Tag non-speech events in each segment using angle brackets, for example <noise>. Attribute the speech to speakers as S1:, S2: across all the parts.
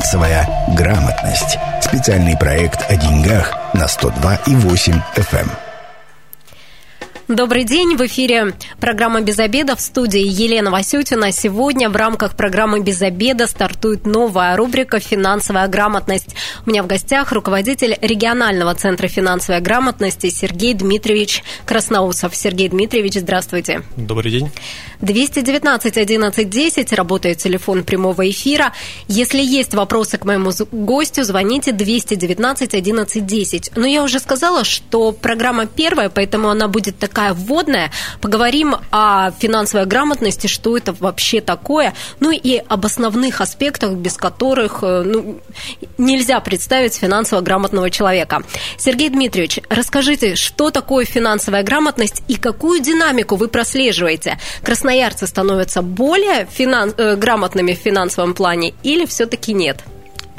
S1: Финансовая грамотность. Специальный проект о деньгах на 102,8 FM.
S2: Добрый день, в эфире программа «Без обеда» в студии Елена Васютина. Сегодня в рамках программы «Без обеда» стартует новая рубрика «Финансовая грамотность». У меня в гостях руководитель регионального центра финансовой грамотности Сергей Дмитриевич Красноусов. Сергей Дмитриевич, здравствуйте.
S3: Добрый день.
S2: 219 11 10, работает телефон прямого эфира. Если есть вопросы к моему гостю, звоните 219 11 10. Но я уже сказала, что программа первая, поэтому она будет такая такая вводная. Поговорим о финансовой грамотности, что это вообще такое, ну и об основных аспектах, без которых э, ну, нельзя представить финансово грамотного человека. Сергей Дмитриевич, расскажите, что такое финансовая грамотность и какую динамику вы прослеживаете? Красноярцы становятся более финанс... Э, грамотными в финансовом плане или все-таки нет?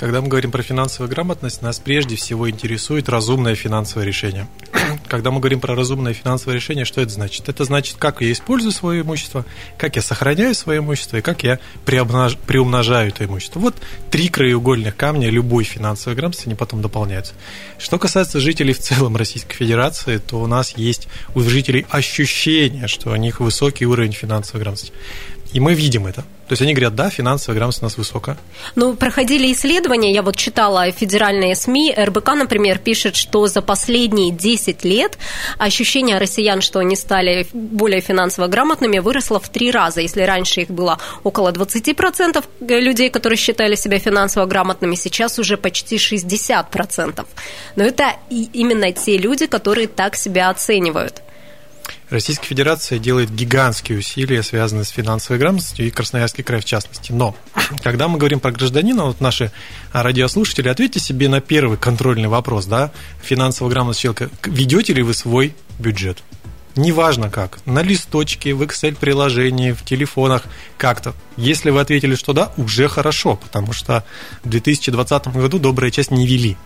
S3: Когда мы говорим про финансовую грамотность, нас прежде всего интересует разумное финансовое решение. <clears throat> Когда мы говорим про разумное финансовое решение, что это значит? Это значит, как я использую свое имущество, как я сохраняю свое имущество и как я приумножаю это имущество. Вот три краеугольных камня любой финансовой грамотности, они потом дополняются. Что касается жителей в целом Российской Федерации, то у нас есть у жителей ощущение, что у них высокий уровень финансовой грамотности. И мы видим это. То есть они говорят, да, финансовая грамотность у нас высокая.
S2: Ну, проходили исследования, я вот читала федеральные СМИ, РБК, например, пишет, что за последние 10 лет ощущение россиян, что они стали более финансово грамотными, выросло в три раза. Если раньше их было около 20% людей, которые считали себя финансово грамотными, сейчас уже почти 60%. Но это именно те люди, которые так себя оценивают.
S3: Российская Федерация делает гигантские усилия, связанные с финансовой грамотностью, и Красноярский край в частности. Но, когда мы говорим про гражданина, вот наши радиослушатели, ответьте себе на первый контрольный вопрос, да, финансовая грамотность человека. Ведете ли вы свой бюджет? Неважно как, на листочке, в Excel-приложении, в телефонах, как-то. Если вы ответили, что да, уже хорошо, потому что в 2020 году добрая часть не вели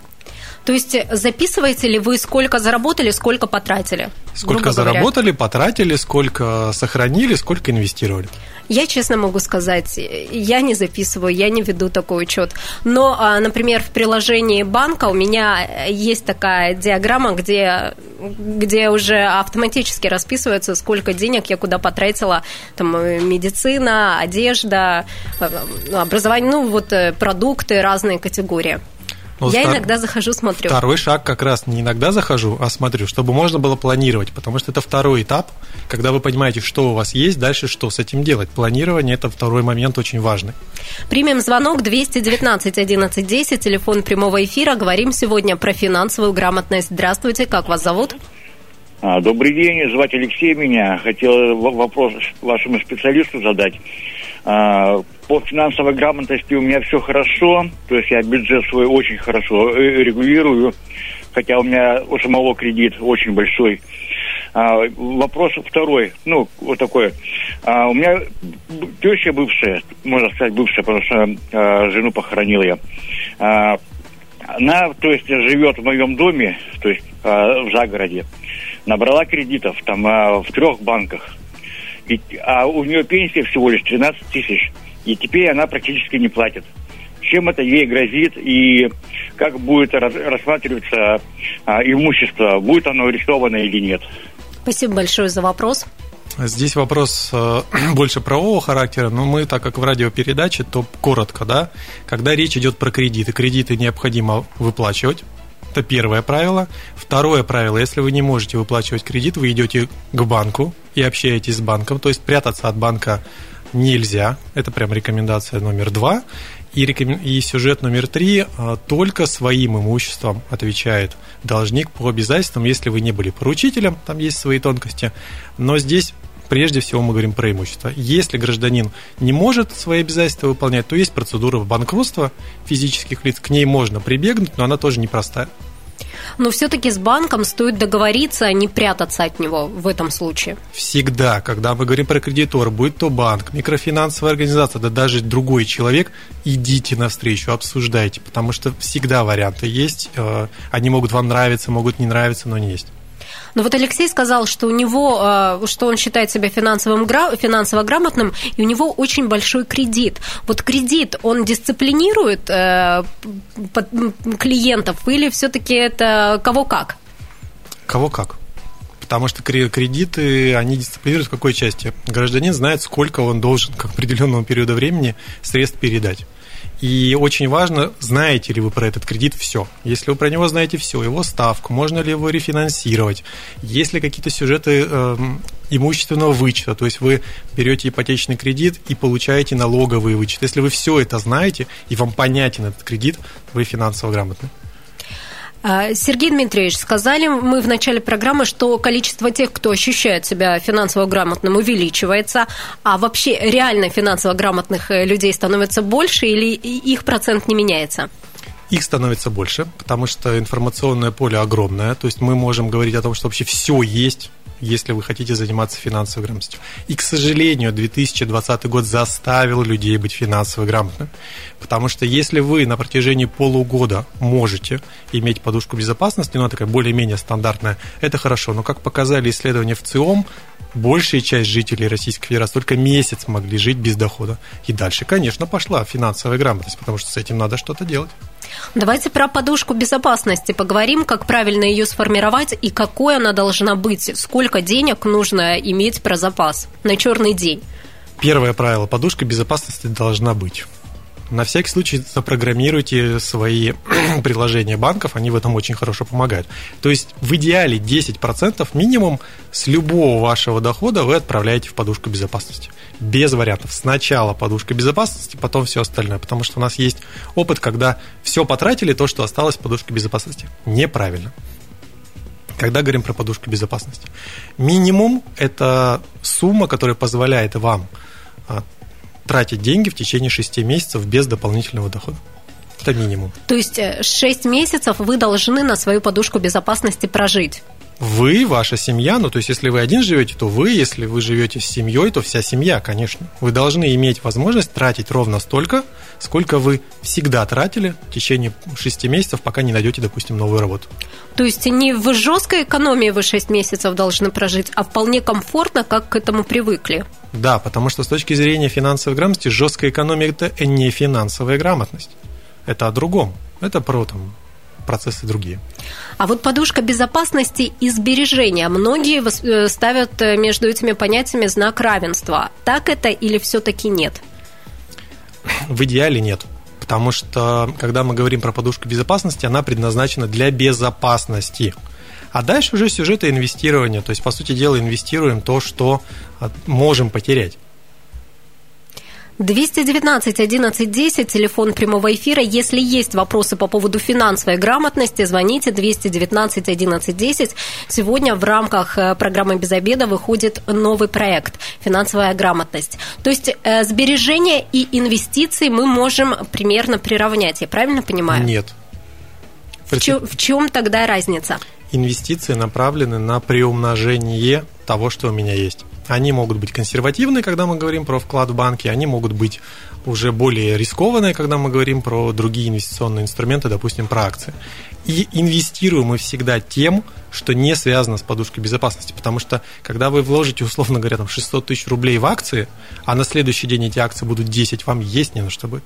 S2: то есть э, записываете ли вы, сколько заработали, сколько потратили?
S3: Сколько заработали, потратили, сколько сохранили, сколько инвестировали?
S2: Я честно могу сказать, я не записываю, я не веду такой учет. Но, а, например, в приложении банка у меня есть такая диаграмма, где, где уже автоматически расписывается, сколько денег я куда потратила. Там э, медицина, одежда, э, образование, ну вот продукты, разные категории. Ну, я втор... иногда захожу, смотрю.
S3: Второй шаг как раз не иногда захожу, а смотрю, чтобы можно было планировать, потому что это второй этап, когда вы понимаете, что у вас есть, дальше что с этим делать. Планирование – это второй момент очень важный.
S2: Примем звонок 219 11 10, телефон прямого эфира. Говорим сегодня про финансовую грамотность. Здравствуйте, как вас зовут?
S4: А, добрый день, звать Алексей меня. Хотел вопрос вашему специалисту задать. А, по финансовой грамотности у меня все хорошо, то есть я бюджет свой очень хорошо э, регулирую, хотя у меня у самого кредит очень большой. А, вопрос второй, ну, вот такой. А, у меня теща бывшая, можно сказать бывшая, потому что а, жену похоронил я. А, она, то есть, живет в моем доме, то есть а, в загороде. Набрала кредитов там а, в трех банках. И, а у нее пенсия всего лишь 13 тысяч. И теперь она практически не платит. Чем это ей грозит и как будет рассматриваться а, имущество, будет оно арестовано или нет?
S2: Спасибо большое за вопрос.
S3: Здесь вопрос э, <clears throat> больше правового характера, но мы, так как в радиопередаче, то коротко, да, когда речь идет про кредиты, кредиты необходимо выплачивать, это первое правило. Второе правило, если вы не можете выплачивать кредит, вы идете к банку и общаетесь с банком, то есть прятаться от банка нельзя. Это прям рекомендация номер два. И, рекомен... и сюжет номер три а, только своим имуществом отвечает должник по обязательствам, если вы не были поручителем, там есть свои тонкости. Но здесь прежде всего мы говорим про имущество. Если гражданин не может свои обязательства выполнять, то есть процедура банкротства физических лиц, к ней можно прибегнуть, но она тоже непростая.
S2: Но все-таки с банком стоит договориться, а не прятаться от него в этом случае.
S3: Всегда, когда мы говорим про кредитор, будь то банк, микрофинансовая организация, да даже другой человек, идите навстречу, обсуждайте, потому что всегда варианты есть. Э, они могут вам нравиться, могут не нравиться, но не есть.
S2: Но вот Алексей сказал, что у него, э, что он считает себя финансовым, финансово грамотным, и у него очень большой кредит. Вот кредит, он дисциплинирует э, клиентов или все-таки это кого как?
S3: Кого как? Потому что кредиты, они дисциплинируют в какой части? Гражданин знает, сколько он должен к определенному периоду времени средств передать. И очень важно, знаете ли вы про этот кредит все. Если вы про него знаете все, его ставку, можно ли его рефинансировать, есть ли какие-то сюжеты э, имущественного вычета, то есть вы берете ипотечный кредит и получаете налоговый вычет. Если вы все это знаете и вам понятен этот кредит, вы финансово грамотны.
S2: А, Сергей Дмитриевич, сказали мы в начале программы, что количество тех, кто ощущает себя финансово грамотным, увеличивается, а вообще реально финансово грамотных э, людей становится больше или их процент не меняется?
S3: Их становится больше, потому что информационное поле огромное. То есть мы можем говорить о том, что вообще все есть если вы хотите заниматься финансовой грамотностью. И, к сожалению, 2020 год заставил людей быть финансово грамотными. Потому что если вы на протяжении полугода можете иметь подушку безопасности, ну, она такая более-менее стандартная, это хорошо. Но, как показали исследования в ЦИОМ, большая часть жителей Российской Федерации только месяц могли жить без дохода. И дальше, конечно, пошла финансовая грамотность, потому что с этим надо что-то делать.
S2: Давайте про подушку безопасности поговорим, как правильно ее сформировать и какой она должна быть, сколько денег нужно иметь про запас на черный день.
S3: Первое правило – подушка безопасности должна быть. На всякий случай запрограммируйте свои <clears throat> приложения банков, они в этом очень хорошо помогают. То есть в идеале 10% минимум с любого вашего дохода вы отправляете в подушку безопасности. Без вариантов. Сначала подушка безопасности, потом все остальное. Потому что у нас есть опыт, когда все потратили, то, что осталось в подушке безопасности. Неправильно когда говорим про подушку безопасности. Минимум – это сумма, которая позволяет вам а, тратить деньги в течение 6 месяцев без дополнительного дохода. Это минимум.
S2: То есть 6 э, месяцев вы должны на свою подушку безопасности прожить?
S3: Вы, ваша семья, ну то есть если вы один живете, то вы, если вы живете с семьей, то вся семья, конечно. Вы должны иметь возможность тратить ровно столько, сколько вы всегда тратили в течение 6 месяцев, пока не найдете, допустим, новую работу.
S2: То есть не в жесткой экономии вы 6 месяцев должны прожить, а вполне комфортно, как к этому привыкли.
S3: Да, потому что с точки зрения финансовой грамотности жесткая экономия – это не финансовая грамотность. Это о другом. Это про там, процессы другие.
S2: А вот подушка безопасности и сбережения. Многие э, ставят э, между этими понятиями знак равенства. Так это или все-таки нет?
S3: В идеале нет. Потому что, когда мы говорим про подушку безопасности, она предназначена для безопасности. А дальше уже сюжеты инвестирования. То есть, по сути дела, инвестируем то, что а, можем потерять.
S2: 219 11 10, телефон прямого эфира. Если есть вопросы по поводу финансовой грамотности, звоните 219 11 10. Сегодня в рамках э, программы «Без обеда» выходит новый проект «Финансовая грамотность». То есть э, сбережения и инвестиции мы можем примерно приравнять, я правильно понимаю?
S3: Нет.
S2: В, чем, в чем тогда разница?
S3: инвестиции направлены на приумножение того, что у меня есть. Они могут быть консервативные, когда мы говорим про вклад в банки, они могут быть уже более рискованные, когда мы говорим про другие инвестиционные инструменты, допустим, про акции. И инвестируем мы всегда тем, что не связано с подушкой безопасности, потому что когда вы вложите, условно говоря, там 600 тысяч рублей в акции, а на следующий день эти акции будут 10, вам есть не на что будет.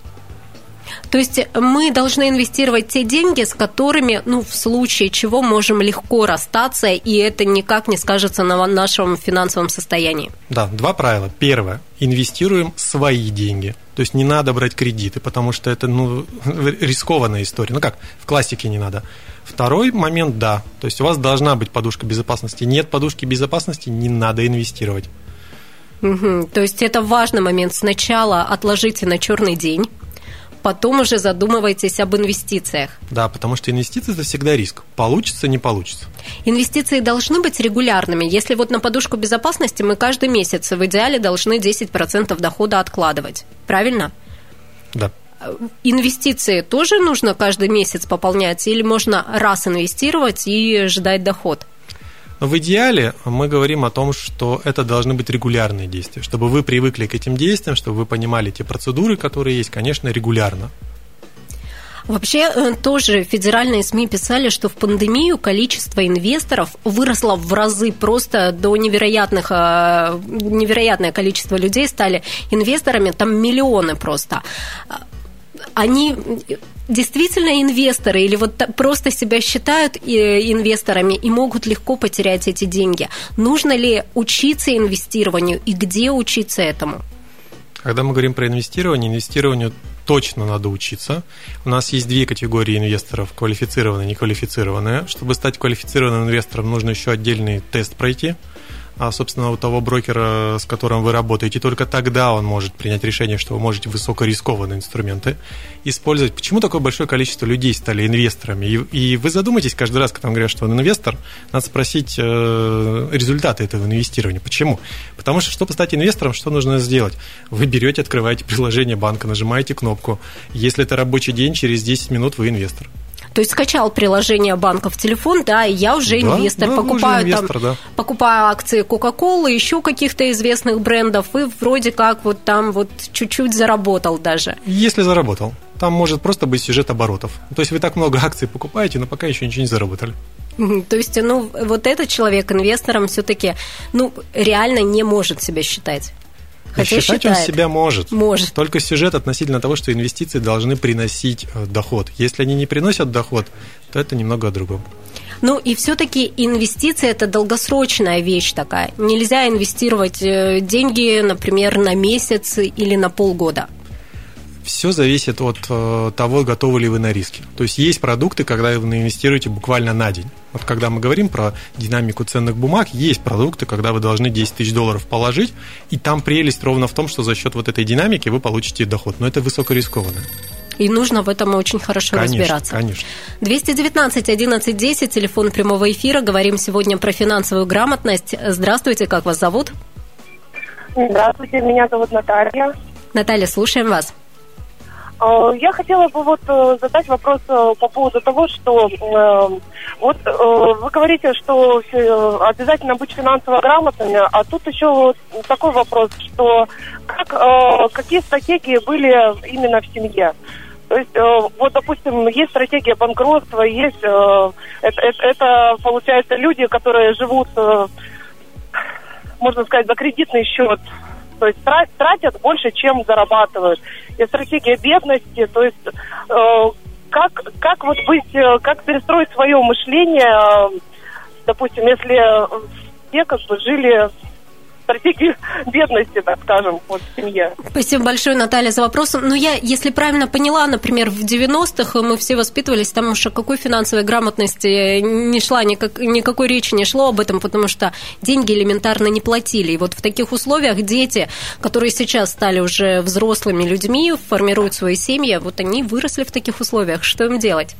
S2: То есть мы должны инвестировать те деньги, с которыми, ну, в случае чего можем легко расстаться, и это никак не скажется на нашем финансовом состоянии.
S3: Да, два правила. Первое. Инвестируем свои деньги. То есть не надо брать кредиты, потому что это ну, <laughs> рискованная история. Ну как, в классике не надо. Второй момент, да. То есть у вас должна быть подушка безопасности. Нет подушки безопасности, не надо инвестировать.
S2: Угу. То есть это важный момент. Сначала отложите на черный день потом уже задумывайтесь об инвестициях.
S3: Да, потому что инвестиции – это всегда риск. Получится, не получится.
S2: Инвестиции должны быть регулярными. Если вот на подушку безопасности мы каждый месяц в идеале должны 10% дохода откладывать. Правильно?
S3: Да.
S2: Инвестиции тоже нужно каждый месяц пополнять или можно раз инвестировать и ждать доход?
S3: Но в идеале мы говорим о том, что это должны быть регулярные действия, чтобы вы привыкли к этим действиям, чтобы вы понимали те процедуры, которые есть, конечно, регулярно.
S2: Вообще, э, тоже федеральные СМИ писали, что в пандемию количество инвесторов выросло в разы просто до невероятных, э, невероятное количество людей стали инвесторами, там миллионы просто. Они действительно инвесторы или вот просто себя считают э, инвесторами и могут легко потерять эти деньги? Нужно ли учиться инвестированию и где учиться этому?
S3: Когда мы говорим про инвестирование, инвестированию точно надо учиться. У нас есть две категории инвесторов, квалифицированные и неквалифицированные. Чтобы стать квалифицированным инвестором, нужно еще отдельный тест пройти – а, собственно, у того брокера, с которым вы работаете, только тогда он может принять решение, что вы можете высокорискованные инструменты использовать. Почему такое большое количество людей стали инвесторами? И, и вы задумайтесь каждый раз, когда вам говорят, что он инвестор, надо спросить э, результаты этого инвестирования. Почему? Потому что, чтобы стать инвестором, что нужно сделать? Вы берете, открываете приложение банка, нажимаете кнопку. Если это рабочий день, через 10 минут вы инвестор.
S2: То есть скачал приложение банка в телефон, да, и я уже да, инвестор, да, покупаю, инвестор, там, да. покупаю акции Coca-Cola, еще каких-то известных брендов, и вроде как вот там вот чуть-чуть заработал даже.
S3: Если заработал. Там может просто быть сюжет оборотов. То есть вы так много акций покупаете, но пока еще ничего не заработали.
S2: То есть, ну, вот этот человек инвестором все-таки, ну, реально не может себя считать.
S3: Хотя считать считает. он себя может. Может. Только сюжет относительно того, что инвестиции должны приносить э, доход. Если они не приносят доход, то это немного о другом.
S2: Ну и все-таки инвестиции это долгосрочная вещь такая. Нельзя инвестировать э, деньги, например, на месяц или на полгода.
S3: Все зависит от э, того, готовы ли вы на риски. То есть есть продукты, когда вы инвестируете буквально на день. Вот когда мы говорим про динамику ценных бумаг, есть продукты, когда вы должны 10 тысяч долларов положить, и там прелесть ровно в том, что за счет вот этой динамики вы получите доход. Но это высокорискованно.
S2: И нужно в этом очень хорошо
S3: конечно,
S2: разбираться.
S3: Конечно.
S2: 219 11 10, телефон прямого эфира. Говорим сегодня про финансовую грамотность. Здравствуйте, как вас зовут?
S5: Здравствуйте, меня зовут Наталья.
S2: Наталья, слушаем вас.
S5: Э, я хотела бы вот э, задать вопрос э, по поводу того, что вот вы говорите, что обязательно быть финансово грамотными, а тут еще такой вопрос, что как, какие стратегии были именно в семье? То есть, вот, допустим, есть стратегия банкротства, есть, это, это, это получается люди, которые живут, можно сказать, за кредитный счет, то есть тратят больше, чем зарабатывают. И стратегия бедности, то есть э, как, как вот быть, э, как перестроить свое мышление, э, допустим, если все как бы жили стратегию бедности, так скажем, вот в семье.
S2: Спасибо большое, Наталья, за вопрос. Ну, я, если правильно поняла, например, в 90-х мы все воспитывались, там уж о какой финансовой грамотности не шла, никак, никакой речи не шло об этом, потому что деньги элементарно не платили. И вот в таких условиях дети, которые сейчас стали уже взрослыми людьми, формируют свои семьи, вот они выросли в таких условиях. Что им делать?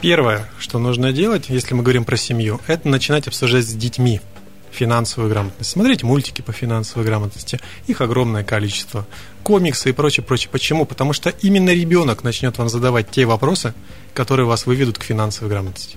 S3: Первое, что нужно делать, если мы говорим про семью, это начинать обсуждать с детьми финансовую грамотность. Смотрите мультики по финансовой грамотности, их огромное количество. Комиксы и прочее, прочее. Почему? Потому что именно ребенок начнет вам задавать те вопросы, которые вас выведут к финансовой грамотности.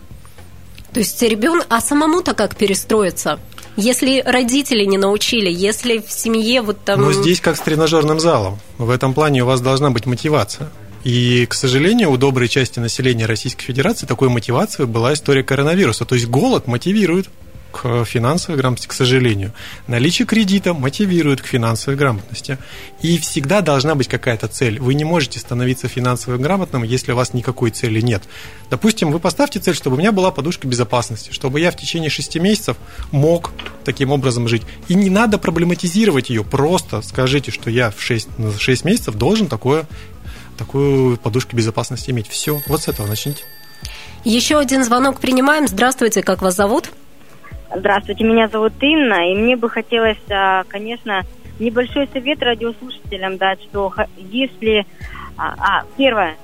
S2: То есть ребенок, а самому-то как перестроиться? Если родители не научили, если в семье вот там...
S3: Но здесь как с тренажерным залом. В этом плане у вас должна быть мотивация. И, к сожалению, у доброй части населения Российской Федерации такой мотивацией была история коронавируса. То есть голод мотивирует к финансовой грамотности, к сожалению. Наличие кредита мотивирует к финансовой грамотности. И всегда должна быть какая-то цель. Вы не можете становиться финансово грамотным, если у вас никакой цели нет. Допустим, вы поставьте цель, чтобы у меня была подушка безопасности, чтобы я в течение 6 месяцев мог таким образом жить. И не надо проблематизировать ее, просто скажите, что я в 6, 6 месяцев должен такое, такую подушку безопасности иметь. Все, вот с этого начните.
S2: Еще один звонок принимаем. Здравствуйте, как вас зовут?
S6: Здравствуйте, меня зовут Инна, и мне бы хотелось, а, конечно, небольшой совет радиослушателям дать, что если... А, а первое,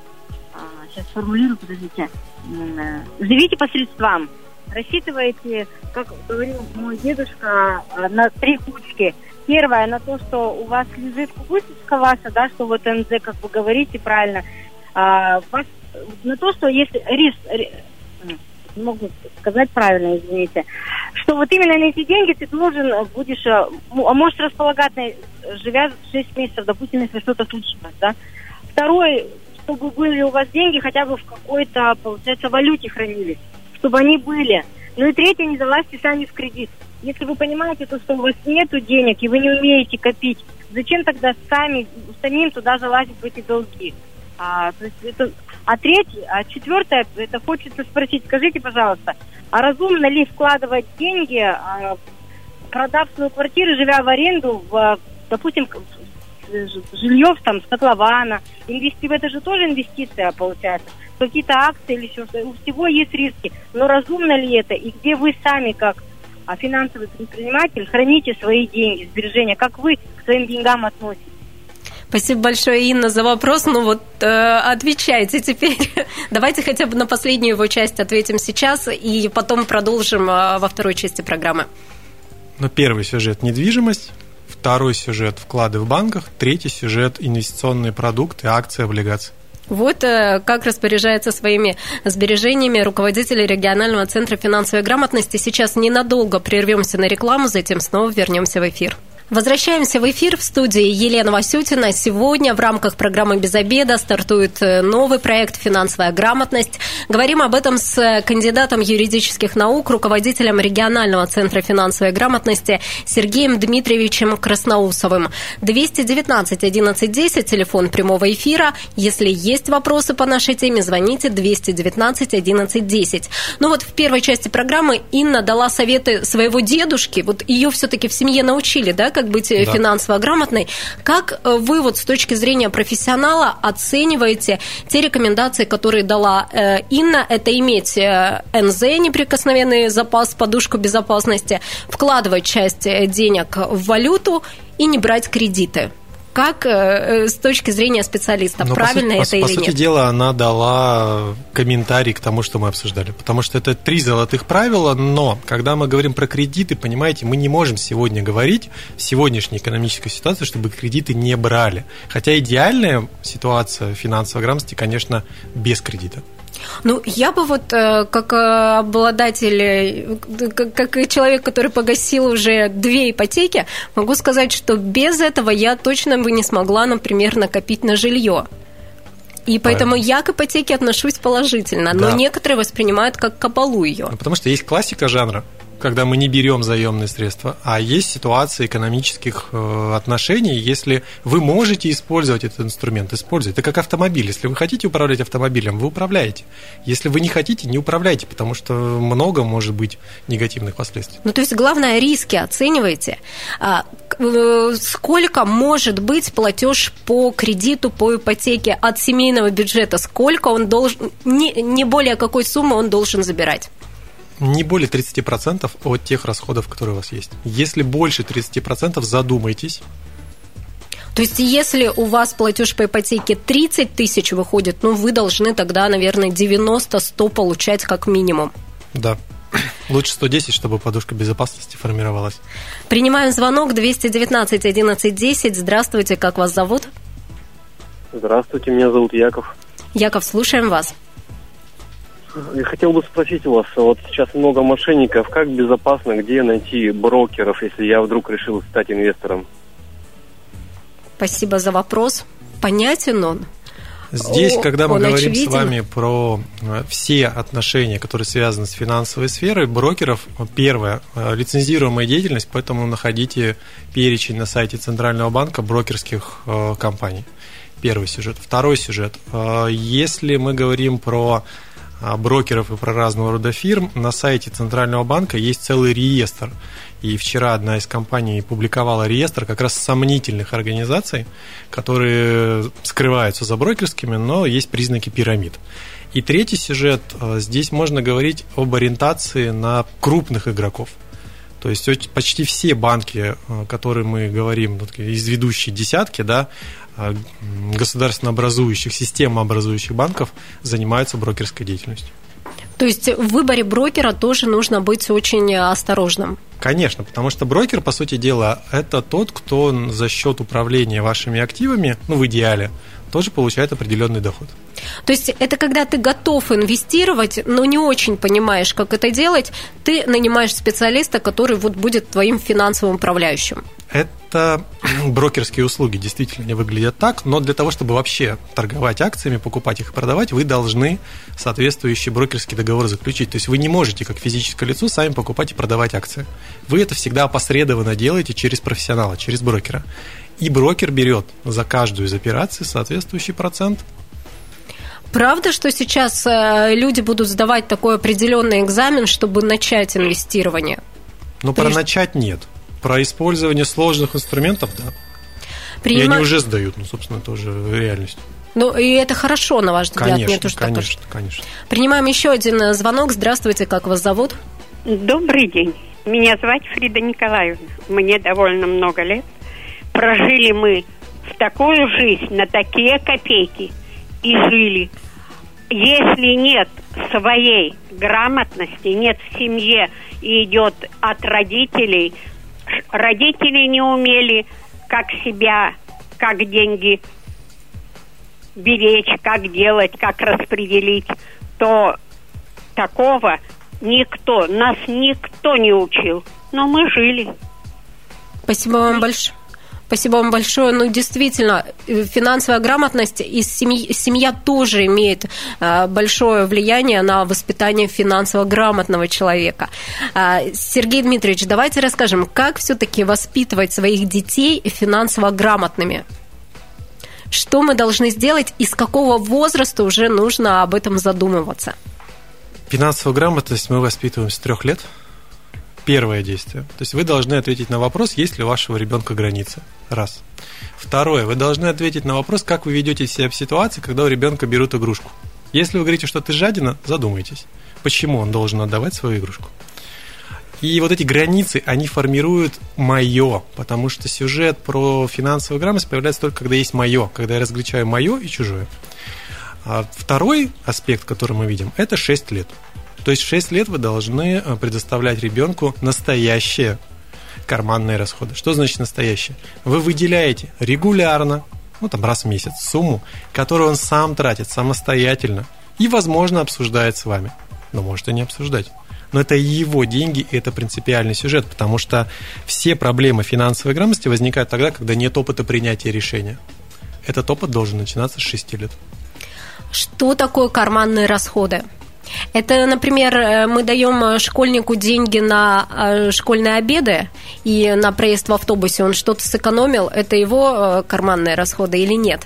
S6: а, сейчас формулирую, подождите. Э, живите по средствам. Рассчитывайте, как говорил мой дедушка, на три кучки. Первое, на то, что у вас лежит кукусечка ваша, да, что вот НЗ, как вы говорите правильно, вас, на то, что если рис, не могу сказать правильно, извините, что вот именно на эти деньги ты должен э, будешь, э, а можешь располагать, живя 6 месяцев, допустим, если что-то случилось, да. Второй, чтобы были у вас деньги хотя бы в какой-то, получается, валюте хранились, чтобы они были. Ну и третье, не залазьте сами в кредит. Если вы понимаете, то, что у вас нет денег и вы не умеете копить, зачем тогда сами, самим туда залазить в эти долги? А, то есть это, а третье, а четвертое, это хочется спросить, скажите, пожалуйста, а разумно ли вкладывать деньги, а, продав свою квартиру, живя в аренду, в, допустим, жилье там с котлована, инвести... это же тоже инвестиция получается, какие-то акции или еще что У всего есть риски, но разумно ли это, и где вы сами как а финансовый предприниматель храните свои деньги, сбережения, как вы к своим деньгам относитесь?
S2: Спасибо большое, Инна, за вопрос. Ну вот, э, отвечайте теперь. <laughs> Давайте хотя бы на последнюю его часть ответим сейчас, и потом продолжим э, во второй части программы.
S3: Ну, первый сюжет – недвижимость. Второй сюжет – вклады в банках. Третий сюжет – инвестиционные продукты, акции, облигации.
S2: Вот э, как распоряжается своими сбережениями руководитель регионального центра финансовой грамотности. Сейчас ненадолго прервемся на рекламу, затем снова вернемся в эфир. Возвращаемся в эфир в студии Елена Васютина. Сегодня в рамках программы «Без обеда» стартует э, новый проект «Финансовая грамотность». Говорим об этом с кандидатом юридических наук, руководителем регионального центра финансовой грамотности Сергеем Дмитриевичем Красноусовым. 219 11 10, телефон прямого эфира. Если есть вопросы по нашей теме, звоните 219 11 10. Ну вот в первой части программы Инна дала советы своего дедушки. Вот ее все-таки в семье научили, да, как быть э, да. финансово грамотной. Как э, вы вот с точки зрения профессионала оцениваете те рекомендации, которые дала э, Инна? Это иметь НЗ, неприкосновенный запас, подушку безопасности, вкладывать часть денег в валюту и не брать кредиты как э, с точки зрения специалиста, Но правильно по, это по, или
S3: нет? По сути дела, она дала комментарий к тому, что мы обсуждали, потому что это три золотых правила, но когда мы говорим про кредиты, понимаете, мы не можем сегодня говорить в сегодняшней экономической ситуации, чтобы кредиты не брали. Хотя идеальная ситуация финансовой грамотности, конечно, без кредита.
S2: Ну, я бы вот э, как э, обладатель, э, как человек, который погасил уже две ипотеки, могу сказать, что без этого я точно бы не смогла, например, накопить на жилье. И поэтому Правильно. я к ипотеке отношусь положительно, но да. некоторые воспринимают как кабалу ее.
S3: Ну, потому что есть классика жанра когда мы не берем заемные средства, а есть ситуации экономических э, отношений, если вы можете использовать этот инструмент, используйте. Это как автомобиль. Если вы хотите управлять автомобилем, вы управляете. Если вы не хотите, не управляйте, потому что много может быть негативных последствий.
S2: Ну, то есть, главное, риски оцениваете. А, э, сколько может быть платеж по кредиту, по ипотеке от семейного бюджета? Сколько он должен, не, не более какой суммы он должен забирать?
S3: Не более 30% от тех расходов, которые у вас есть. Если больше 30%, задумайтесь.
S2: То есть, если у вас платеж по ипотеке 30 тысяч выходит, ну, вы должны тогда, наверное, 90-100 получать как минимум.
S3: Да. <clears throat> Лучше 110, чтобы подушка безопасности формировалась.
S2: Принимаем звонок 219 11 10. Здравствуйте, как вас зовут?
S7: Здравствуйте, меня зовут Яков.
S2: Яков, слушаем вас.
S7: Я хотел бы спросить у вас, вот сейчас много мошенников, как безопасно, где найти брокеров, если я вдруг решил стать инвестором?
S2: Спасибо за вопрос. Понятен он?
S3: Здесь, когда мы он говорим очевиден. с вами про э, все отношения, которые связаны с финансовой сферой, брокеров, первое, э, лицензируемая деятельность, поэтому находите перечень на сайте Центрального банка брокерских э, компаний. Первый сюжет. Второй сюжет. Если мы говорим про брокеров и про разного рода фирм, на сайте Центрального банка есть целый реестр. И вчера одна из компаний публиковала реестр как раз сомнительных организаций, которые скрываются за брокерскими, но есть признаки пирамид. И третий сюжет, а, здесь можно говорить об ориентации на крупных игроков. То есть почти все банки, а, которые мы говорим, из ведущей десятки, да, а, государственно-образующих, системообразующих банков занимаются брокерской деятельностью.
S2: То есть в выборе брокера тоже нужно быть очень осторожным.
S3: Конечно, потому что брокер, по сути дела, это тот, кто за счет управления вашими активами, ну, в идеале, тоже получает определенный доход.
S2: То есть это когда ты готов инвестировать, но не очень понимаешь, как это делать, ты нанимаешь специалиста, который вот будет твоим финансовым управляющим.
S3: Это брокерские услуги, действительно, не выглядят так, но для того, чтобы вообще торговать акциями, покупать их и продавать, вы должны соответствующий брокерский договор заключить. То есть вы не можете, как физическое лицо, сами покупать и продавать акции. Вы это всегда опосредованно делаете через профессионала, через брокера. И брокер берет за каждую из операций соответствующий процент –
S2: Правда, что сейчас э, люди будут сдавать такой определенный экзамен, чтобы начать инвестирование?
S3: Ну, про начать нет. Про использование сложных инструментов, да. Приним... И они уже сдают, ну, собственно, это уже реальность.
S2: Ну, и это хорошо, на ваш взгляд?
S3: Конечно,
S2: Мне тоже
S3: конечно, конечно.
S2: Принимаем еще один э, звонок. Здравствуйте, как вас зовут?
S8: Добрый день. Меня зовут Фрида Николаевна. Мне довольно много лет. Прожили мы в такую жизнь, на такие копейки – и жили. Если нет своей грамотности, нет в семье и идет от родителей, родители не умели, как себя, как деньги беречь, как делать, как распределить, то такого никто, нас никто не учил. Но мы жили.
S2: Спасибо вам большое. Спасибо вам большое. Ну, действительно, э, финансовая грамотность и семья, семья тоже имеет э, большое влияние на воспитание финансово грамотного человека. А, Сергей Дмитриевич, давайте расскажем, как все-таки воспитывать своих детей финансово грамотными? Что мы должны сделать и с какого возраста уже нужно об этом задумываться?
S3: Финансовую грамотность мы воспитываем с трех лет – Первое действие. То есть вы должны ответить на вопрос, есть ли у вашего ребенка границы. Раз. Второе. Вы должны ответить на вопрос, как вы ведете себя в ситуации, когда у ребенка берут игрушку. Если вы говорите, что ты жадина, задумайтесь, почему он должен отдавать свою игрушку. И вот эти границы, они формируют мое, потому что сюжет про финансовую грамотность появляется только когда есть мое, когда я различаю мое и чужое. А второй аспект, который мы видим, это 6 лет. То есть в 6 лет вы должны э, предоставлять ребенку настоящие карманные расходы. Что значит настоящие? Вы выделяете регулярно, ну там раз в месяц, сумму, которую он сам тратит самостоятельно и, возможно, обсуждает с вами. Но может и не обсуждать. Но это его деньги, и это принципиальный сюжет, потому что все проблемы финансовой грамотности возникают тогда, когда нет опыта принятия решения. Этот опыт должен начинаться с 6 лет.
S2: Что такое карманные расходы? Это, например, э, мы даем э, школьнику деньги на э, школьные обеды и на проезд в автобусе, он что-то сэкономил, это его карманные расходы или нет?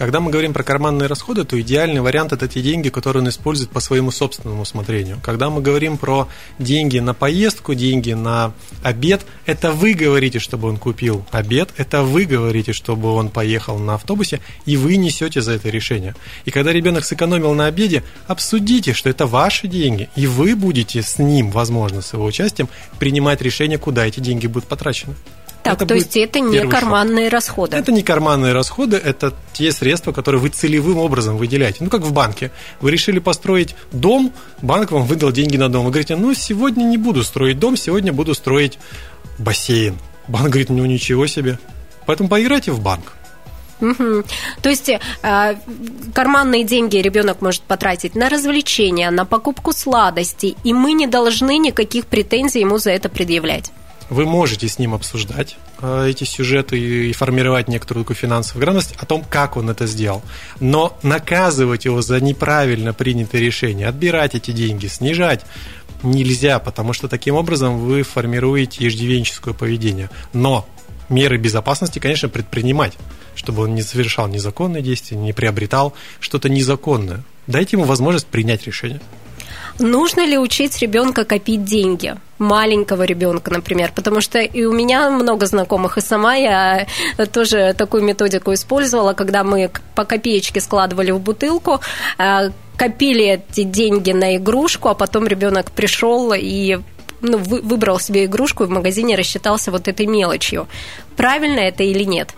S3: Когда мы говорим про карманные расходы, то идеальный вариант – это те деньги, которые он использует по своему собственному усмотрению. Когда мы говорим про деньги на поездку, деньги на обед, это вы говорите, чтобы он купил обед, это вы говорите, чтобы он поехал на автобусе, и вы несете за это решение. И когда ребенок сэкономил на обеде, обсудите, что это ваши деньги, и вы будете с ним, возможно, с его участием, принимать решение, куда эти деньги будут потрачены.
S2: Так, это то есть это не карманные
S3: шаг.
S2: расходы?
S3: Это не карманные расходы, это те средства, которые вы целевым образом выделяете. Ну, как в банке. Вы решили построить дом, банк вам выдал деньги на дом. Вы говорите, ну, сегодня не буду строить дом, сегодня буду строить бассейн. Банк говорит, ну, ничего себе. Поэтому поиграйте в банк.
S2: Угу. То есть э, карманные деньги ребенок может потратить на развлечения, на покупку сладостей, и мы не должны никаких претензий ему за это предъявлять.
S3: Вы можете с ним обсуждать э, эти сюжеты и формировать некоторую такую финансовую грамотность о том, как он это сделал. Но наказывать его за неправильно принятое решение, отбирать эти деньги, снижать нельзя, потому что таким образом вы формируете иждивенческое поведение. Но меры безопасности, конечно, предпринимать, чтобы он не совершал незаконные действия, не приобретал что-то незаконное. Дайте ему возможность принять решение.
S2: Нужно ли учить ребенка копить деньги? маленького ребенка, например, потому что и у меня много знакомых, и сама я тоже такую методику использовала, когда мы по копеечке складывали в бутылку, а, копили эти деньги на игрушку, а потом ребенок пришел и ну, выбрал себе игрушку и в магазине рассчитался вот этой мелочью. Правильно это или нет?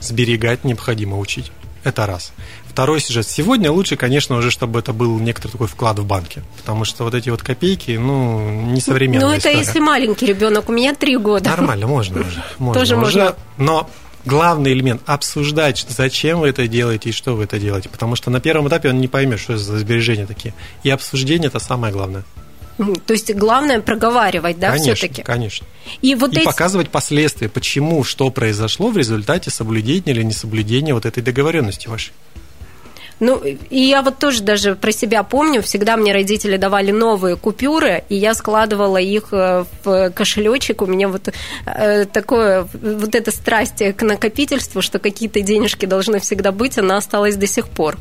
S3: Сберегать необходимо учить. Это раз. Второй сюжет. Сегодня лучше, конечно, уже, чтобы это был некоторый такой вклад в банке. Потому что вот эти вот копейки, ну, не современная
S2: Ну, это
S3: история.
S2: если маленький ребенок, у меня три года.
S3: Нормально, можно уже. <laughs> Можно
S2: Тоже
S3: уже.
S2: можно.
S3: Но главный элемент – обсуждать, зачем вы это делаете и что вы это делаете. Потому что на первом этапе он не поймет, что это за сбережения такие. И обсуждение – это самое главное.
S2: То есть главное проговаривать, да,
S3: конечно,
S2: все-таки.
S3: конечно.
S2: И вот
S3: и
S2: эти...
S3: показывать последствия, почему, что произошло в результате соблюдения или несоблюдения вот этой договоренности вашей.
S2: Ну, и я вот тоже даже про себя помню, всегда мне родители давали новые купюры, и я складывала их э, в кошелечек. У меня вот э, такое, вот эта страсть к накопительству, что какие-то денежки должны всегда быть, она осталась до сих пор.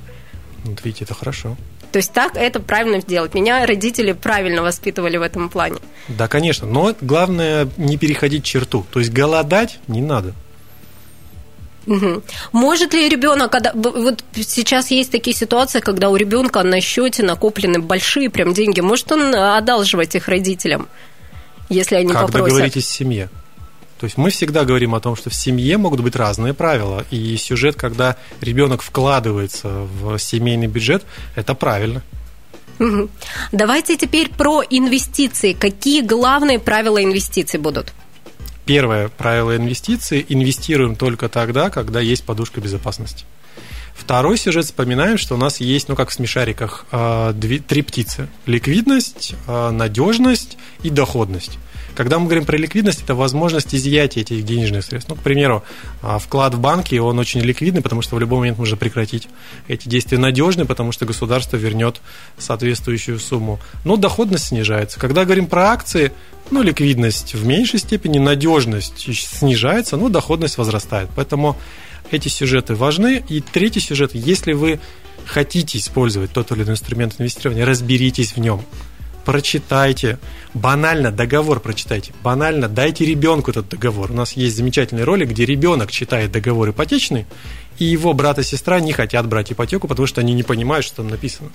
S3: Вот видите, это хорошо.
S2: То есть так это правильно сделать. Меня родители правильно воспитывали в этом плане.
S3: Да, конечно, но главное не переходить черту. То есть голодать не надо.
S2: Может ли ребенок, когда вот сейчас есть такие ситуации, когда у ребенка на счете накоплены большие прям деньги, может он одалживать их родителям, если они
S3: как
S2: попросят?
S3: договоритесь в семье. То есть мы всегда говорим о том, что в семье могут быть разные правила. И сюжет, когда ребенок вкладывается в семейный бюджет, это правильно.
S2: Давайте теперь про инвестиции. Какие главные правила инвестиций будут?
S3: Первое правило инвестиций – инвестируем только тогда, когда есть подушка безопасности. Второй сюжет вспоминаем, что у нас есть, ну как в смешариках, две- три птицы. Ликвидность, э, надежность и доходность. Когда мы говорим про ликвидность, это возможность изъятия этих денежных средств. Ну, к примеру, а, вклад в банке, он очень ликвидный, потому что в любой момент можно прекратить. Эти действия надежны, потому что государство вернет соответствующую сумму. Но доходность снижается. Когда говорим про акции, ну, ликвидность в меньшей степени, надежность снижается, но доходность возрастает. Поэтому эти сюжеты важны. И третий сюжет, если вы хотите использовать тот или иной инструмент инвестирования, разберитесь в нем прочитайте, банально договор прочитайте, банально дайте ребенку этот договор. У нас есть замечательный ролик, где ребенок читает договор ипотечный, и его брат и сестра не хотят брать ипотеку, потому что они не понимают, что там написано.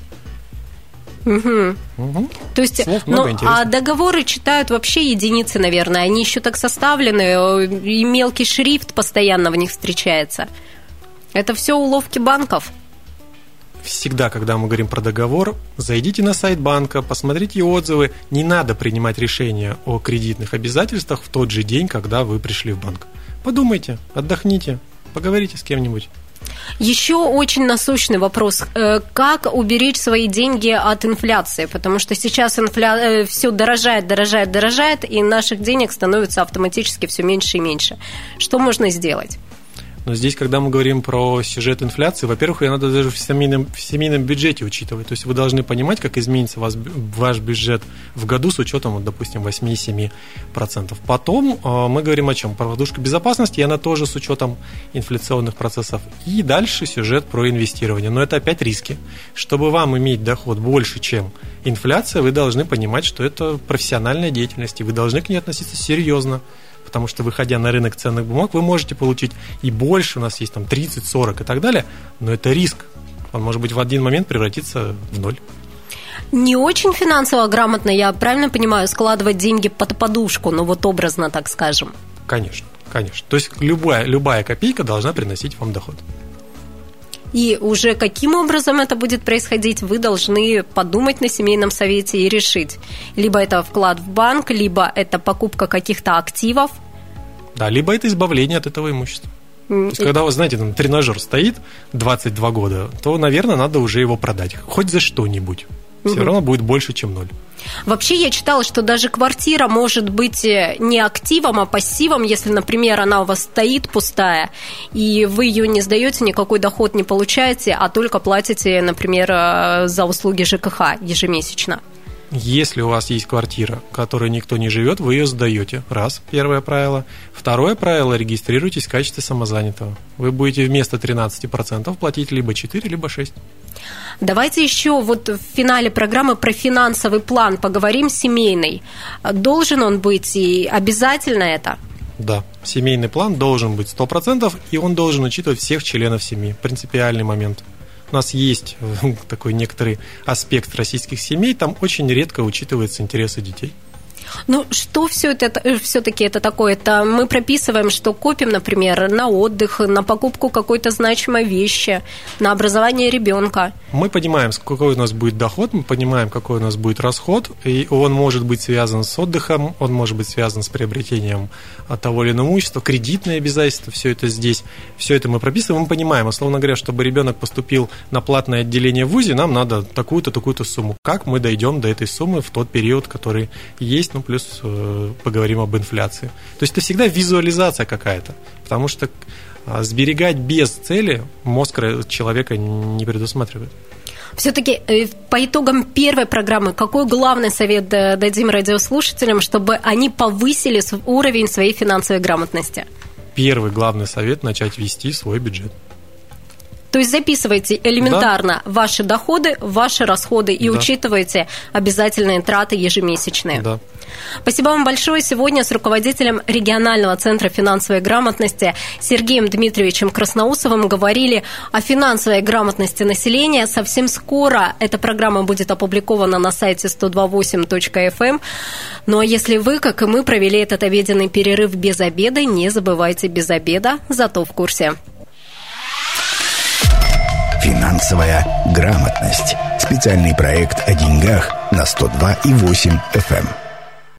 S2: Мгм.
S3: Мгм.
S2: То есть,
S3: Слов
S2: ну, а договоры читают вообще единицы, наверное. Они еще так составлены, и мелкий шрифт постоянно в них встречается. Это все уловки банков.
S3: Всегда, когда мы говорим про договор, зайдите на сайт банка, посмотрите отзывы. Не надо принимать решение о кредитных обязательствах в тот же день, когда вы пришли в банк. Подумайте, отдохните, поговорите с кем-нибудь.
S2: Еще очень насущный вопрос. Э, Как уберечь свои деньги от инфляции? Потому что сейчас инфля... все дорожает, дорожает, дорожает, и наших денег становится автоматически все меньше и меньше. Что можно сделать?
S3: Но здесь, когда мы говорим про сюжет инфляции, во-первых, ее надо даже в семейном, в семейном бюджете учитывать. То есть вы должны понимать, как изменится вас, ваш бюджет в году с учетом, вот, допустим, 8-7%. Потом э, мы говорим о чем? Про подушку безопасности, и она тоже с учетом инфляционных процессов. И дальше сюжет про инвестирование. Но это опять риски. Чтобы вам иметь доход больше, чем инфляция, вы должны понимать, что это профессиональная деятельность, и вы должны к ней относиться серьезно потому что, выходя на рынок ценных бумаг, вы можете получить и больше, у нас есть там 30, 40 и так далее, но это риск. Он может быть в один момент превратиться в ноль.
S2: Не очень финансово грамотно, я правильно понимаю, складывать деньги под подушку, ну вот образно так скажем.
S3: Конечно, конечно. То есть любая, любая копейка должна приносить вам доход.
S2: И уже каким образом это будет происходить, вы должны подумать на семейном совете и решить. Либо это вклад в банк, либо это покупка каких-то активов.
S3: Да, либо это избавление от этого имущества. То есть, когда, вы знаете, там тренажер стоит 22 года, то, наверное, надо уже его продать. Хоть за что-нибудь. Все равно будет больше, чем ноль.
S2: Вообще я читала, что даже квартира может быть э, не активом, а пассивом, если, например, она у вас стоит пустая, и вы ее не сдаете, никакой доход не получаете, а только платите, например, э, за услуги ЖКХ ежемесячно.
S3: Если у вас есть квартира, в которой никто не живет, вы ее сдаете. Раз, первое правило. Второе правило, регистрируйтесь в качестве самозанятого. Вы будете вместо 13% платить либо 4, либо 6.
S2: Давайте еще вот в финале программы про финансовый план поговорим, семейный. Должен он быть и обязательно это?
S3: Да, семейный план должен быть 100%, и он должен учитывать всех членов семьи. Принципиальный момент. У нас есть <laughs> такой некоторый аспект российских семей, там очень редко учитываются интересы детей.
S2: Ну, что все это э, все-таки это такое? Это мы прописываем, что копим, например, на отдых, на покупку какой-то значимой вещи, на образование ребенка.
S3: Мы понимаем, какой у нас будет доход, мы понимаем, какой у нас будет расход, и он может быть связан с отдыхом, он может быть связан с приобретением того или иного имущества, кредитные обязательства, все это здесь, все это мы прописываем, мы понимаем, условно говоря, чтобы ребенок поступил на платное отделение в ВУЗе, нам надо такую-то, такую-то сумму. Как мы дойдем до этой суммы в тот период, который есть, ну, плюс э, поговорим об инфляции. То есть это всегда визуализация какая-то, потому что а, сберегать без цели мозг человека не предусматривает.
S2: Все-таки э, по итогам первой программы, какой главный совет дадим радиослушателям, чтобы они повысили уровень своей финансовой грамотности?
S3: Первый главный совет – начать вести свой бюджет.
S2: То есть записывайте элементарно да. ваши доходы, ваши расходы и да. учитывайте обязательные траты ежемесячные. Да. Спасибо вам большое. Сегодня с руководителем регионального центра финансовой грамотности Сергеем Дмитриевичем Красноусовым говорили о финансовой грамотности населения. Совсем скоро эта программа будет опубликована на сайте 128.fm. Эм. Ну а если вы, как и мы, провели этот обеденный перерыв без обеда, не забывайте без обеда, зато в курсе.
S1: Финансовая грамотность. Специальный проект о деньгах на 102,8 FM.